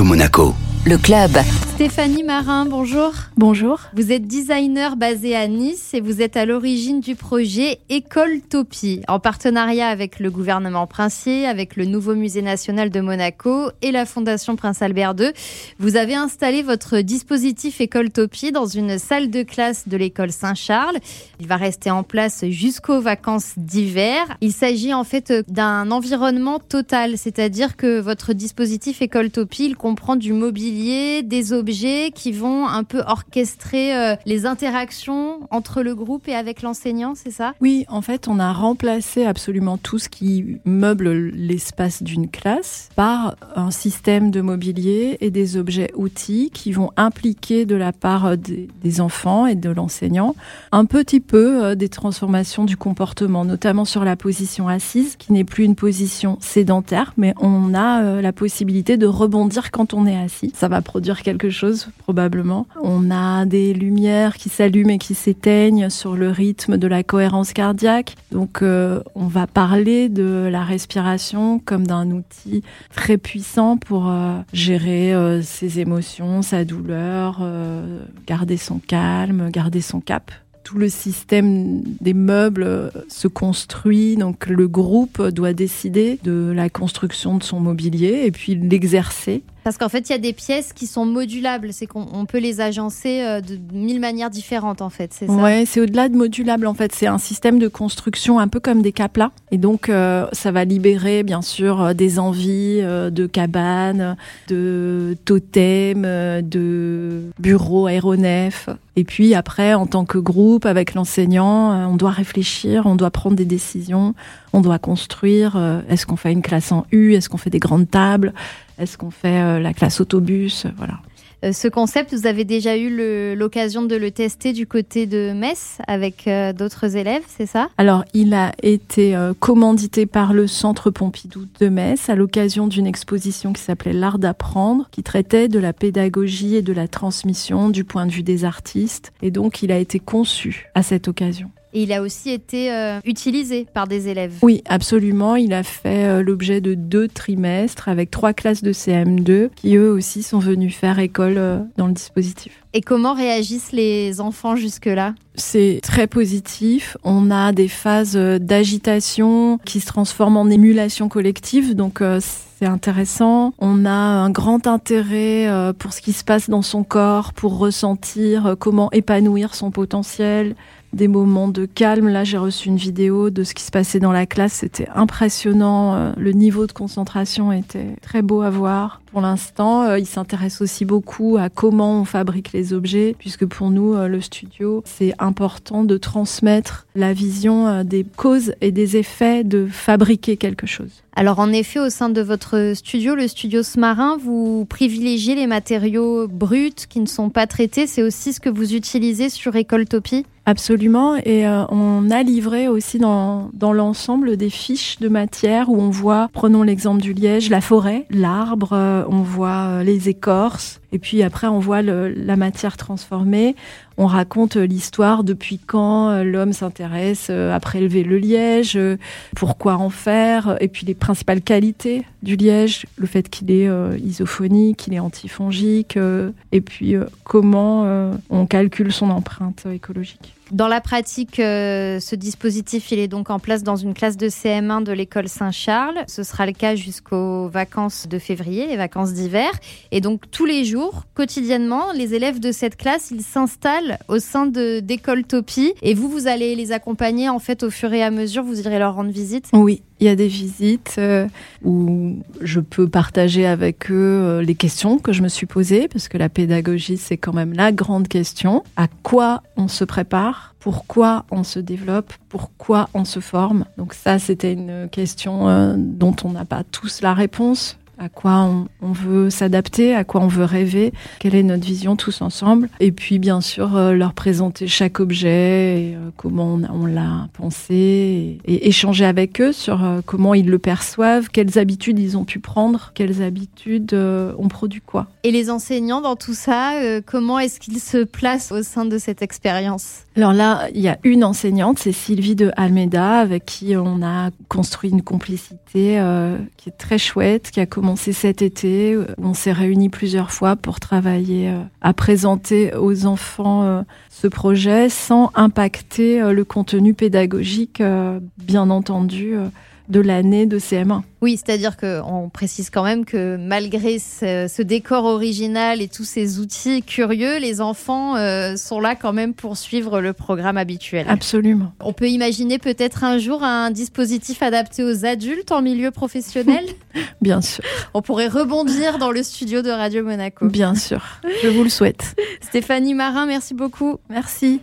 Monaco. Le club. Stéphanie Marin, bonjour. Bonjour. Vous êtes designer basé à Nice et vous êtes à l'origine du projet École Topie, en partenariat avec le gouvernement princier, avec le nouveau musée national de Monaco et la Fondation Prince Albert II. Vous avez installé votre dispositif École Topie dans une salle de classe de l'école Saint-Charles. Il va rester en place jusqu'aux vacances d'hiver. Il s'agit en fait d'un environnement total, c'est-à-dire que votre dispositif École Topie, il comprend du mobilier des objets qui vont un peu orchestrer euh, les interactions entre le groupe et avec l'enseignant, c'est ça? Oui, en fait, on a remplacé absolument tout ce qui meuble l'espace d'une classe par un système de mobilier et des objets outils qui vont impliquer de la part des, des enfants et de l'enseignant un petit peu euh, des transformations du comportement, notamment sur la position assise, qui n'est plus une position sédentaire, mais on a euh, la possibilité de rebondir quand on est assis ça va produire quelque chose probablement. On a des lumières qui s'allument et qui s'éteignent sur le rythme de la cohérence cardiaque. Donc euh, on va parler de la respiration comme d'un outil très puissant pour euh, gérer euh, ses émotions, sa douleur, garder son calme, garder son cap tout le système des meubles se construit, donc le groupe doit décider de la construction de son mobilier et puis l'exercer. Parce qu'en fait, il y a des pièces qui sont modulables, c'est qu'on peut les agencer euh, de mille manières différentes, en fait, c'est ça Ouais, c'est au-delà de modulable, en fait, c'est un système de construction un peu comme des caplas. Et donc, euh, ça va libérer, bien sûr, euh, des envies de cabanes, de totems, de bureaux aéronefs. Et puis après, en tant que groupe, avec l'enseignant, on doit réfléchir, on doit prendre des décisions, on doit construire. Est-ce qu'on fait une classe en U Est-ce qu'on fait des grandes tables? Est-ce qu'on fait euh, la classe autobus Voilà. Euh, ce concept, vous avez déjà eu l'occasion de le tester du côté de Metz avec euh, d'autres élèves, c'est ça? Alors, il a été commandité par le Centre Pompidou de Metz à l'occasion d'une exposition qui s'appelait L'art d'apprendre, qui traitait de la pédagogie et de la transmission du point de vue des artistes. Et donc, il a été conçu à cette occasion. Et il a aussi été euh, utilisé par des élèves. Oui, absolument. Il a fait euh, l'objet de deux trimestres avec trois classes de CM2 qui eux aussi sont venus faire école euh, dans le dispositif. Et comment réagissent les enfants jusque-là? C'est très positif. On a des phases d'agitation qui se transforment en émulation collective, donc c'est intéressant. On a un grand intérêt pour ce qui se passe dans son corps, pour ressentir comment épanouir son potentiel, des moments de calme. Là, j'ai reçu une vidéo de ce qui se passait dans la classe. C'était impressionnant. Euh, le niveau de concentration était très beau à voir. Pour l'instant, euh, il s'intéresse aussi beaucoup à comment on fabrique les objets, puisque pour nous, euh, le studio, c'est important de transmettre la vision des causes et des effets de fabriquer quelque chose. Alors en effet, au sein de votre studio, le studio Smarin, vous privilégiez les matériaux bruts qui ne sont pas traités. C'est aussi ce que vous utilisez sur Écoletopie Absolument. Et euh, on a livré aussi dans, dans l'ensemble des fiches de matière où on voit, prenons l'exemple du liège, la forêt, l'arbre, euh, on voit euh, les écorces, et puis après, on voit la matière transformée. On raconte l'histoire depuis quand euh, l'homme s'intéresse euh, à prélever le liège, euh, pourquoi en faire, et puis les principales qualités du liège, le fait qu'il est isophonique, qu'il est antifongique, et puis comment on calcule son empreinte écologique. Dans la pratique, euh, ce dispositif, il est donc en place dans une classe de CM1 de l'école Saint-Charles. Ce sera le cas jusqu'aux vacances de février, les vacances d'hiver. Et donc tous les jours, quotidiennement, les élèves de cette classe, ils s'installent au sein d'école Topie. Et vous, vous allez les accompagner en fait au fur et à mesure. Vous irez leur rendre visite? Oui, il y a des visites euh, où je peux partager avec eux euh, les questions que je me suis posées, parce que la pédagogie, c'est quand même la grande question. À quoi on se prépare? Pourquoi on se développe, pourquoi on se forme? Donc ça, c'était une question euh, dont on n'a pas tous la réponse à quoi on, veut s'adapter, à quoi on veut rêver, quelle est notre vision tous ensemble. Et puis bien sûr euh, leur présenter chaque objet, et, euh, comment on, l'a pensé, et, échanger avec eux sur euh, comment ils le perçoivent, quelles habitudes ils ont pu prendre, quelles habitudes ont produit quoi. Et les enseignants dans tout ça, comment est-ce qu'ils se placent au sein de cette expérience? Alors là, il y a une enseignante, c'est Sylvie de Almeida, avec qui on a construit une complicité qui est très chouette, qui a commencé cet été. On s'est réunis plusieurs fois pour travailler à présenter aux enfants ce projet sans impacter le contenu pédagogique, bien entendu de l'année de CM1. Oui, c'est-à-dire qu'on précise quand même que malgré ce, décor original et tous ces outils curieux, les enfants euh, sont là quand même pour suivre le programme habituel. Absolument. On peut imaginer peut-être un jour un dispositif adapté aux adultes en milieu professionnel? Bien sûr. On pourrait rebondir dans le studio de Radio Monaco. Bien sûr. Je vous le souhaite. Stéphanie Marin, merci beaucoup. Merci.